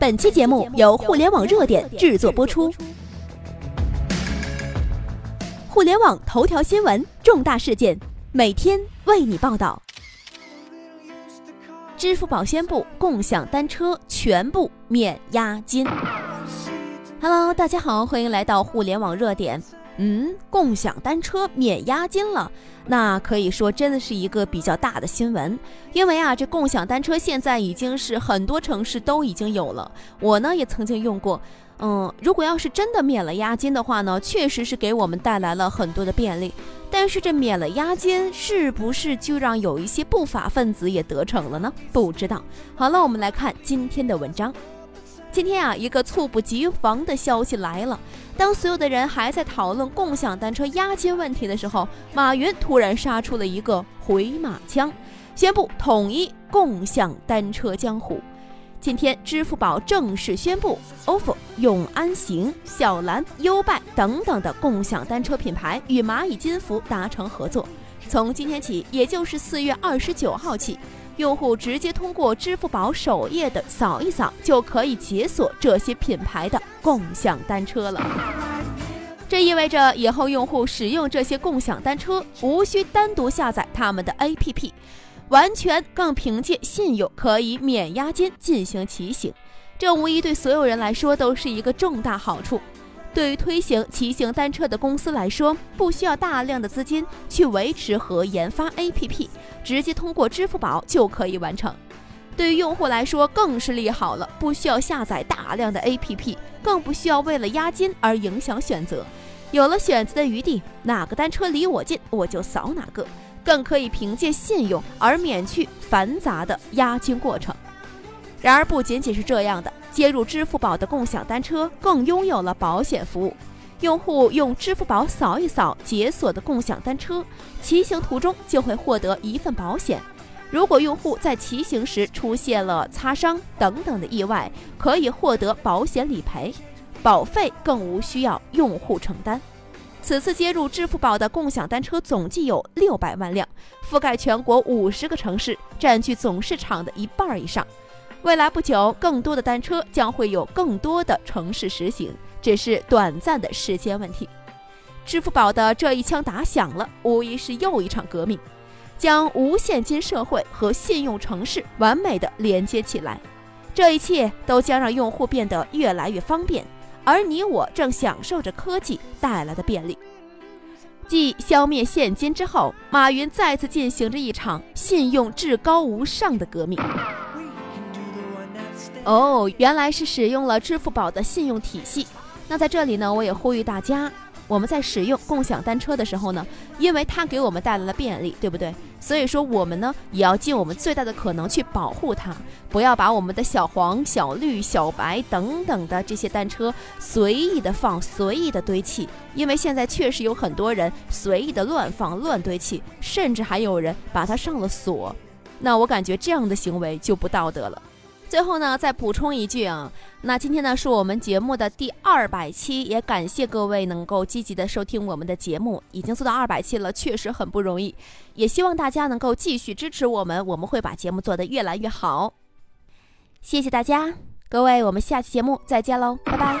本期节目由互联网热点制作播出。互联网头条新闻，重大事件，每天为你报道。支付宝宣布共享单车全部免押金。Hello，大家好，欢迎来到互联网热点。嗯，共享单车免押金了，那可以说真的是一个比较大的新闻。因为啊，这共享单车现在已经是很多城市都已经有了，我呢也曾经用过。嗯，如果要是真的免了押金的话呢，确实是给我们带来了很多的便利。但是这免了押金，是不是就让有一些不法分子也得逞了呢？不知道。好了，我们来看今天的文章。今天啊，一个猝不及防的消息来了。当所有的人还在讨论共享单车押金问题的时候，马云突然杀出了一个回马枪，宣布统一共享单车江湖。今天，支付宝正式宣布，ofo、永安行、小蓝、优拜等等的共享单车品牌与蚂蚁金服达成合作，从今天起，也就是四月二十九号起。用户直接通过支付宝首页的扫一扫，就可以解锁这些品牌的共享单车了。这意味着以后用户使用这些共享单车，无需单独下载他们的 APP，完全更凭借信用可以免押金进行骑行。这无疑对所有人来说都是一个重大好处。对于推行骑行单车的公司来说，不需要大量的资金去维持和研发 APP，直接通过支付宝就可以完成。对于用户来说更是利好了，不需要下载大量的 APP，更不需要为了押金而影响选择，有了选择的余地，哪个单车离我近我就扫哪个，更可以凭借信用而免去繁杂的押金过程。然而，不仅仅是这样的。接入支付宝的共享单车更拥有了保险服务，用户用支付宝扫一扫解锁的共享单车，骑行途中就会获得一份保险。如果用户在骑行时出现了擦伤等等的意外，可以获得保险理赔，保费更无需要用户承担。此次接入支付宝的共享单车总计有六百万辆，覆盖全国五十个城市，占据总市场的一半以上。未来不久，更多的单车将会有更多的城市实行，只是短暂的时间问题。支付宝的这一枪打响了，无疑是又一场革命，将无现金社会和信用城市完美的连接起来。这一切都将让用户变得越来越方便，而你我正享受着科技带来的便利。继消灭现金之后，马云再次进行着一场信用至高无上的革命。哦，原来是使用了支付宝的信用体系。那在这里呢，我也呼吁大家，我们在使用共享单车的时候呢，因为它给我们带来了便利，对不对？所以说我们呢，也要尽我们最大的可能去保护它，不要把我们的小黄、小绿、小白等等的这些单车随意的放、随意的堆砌。因为现在确实有很多人随意的乱放、乱堆砌，甚至还有人把它上了锁。那我感觉这样的行为就不道德了。最后呢，再补充一句啊，那今天呢是我们节目的第二百期，也感谢各位能够积极的收听我们的节目，已经做到二百期了，确实很不容易，也希望大家能够继续支持我们，我们会把节目做得越来越好。谢谢大家，各位，我们下期节目再见喽，拜拜。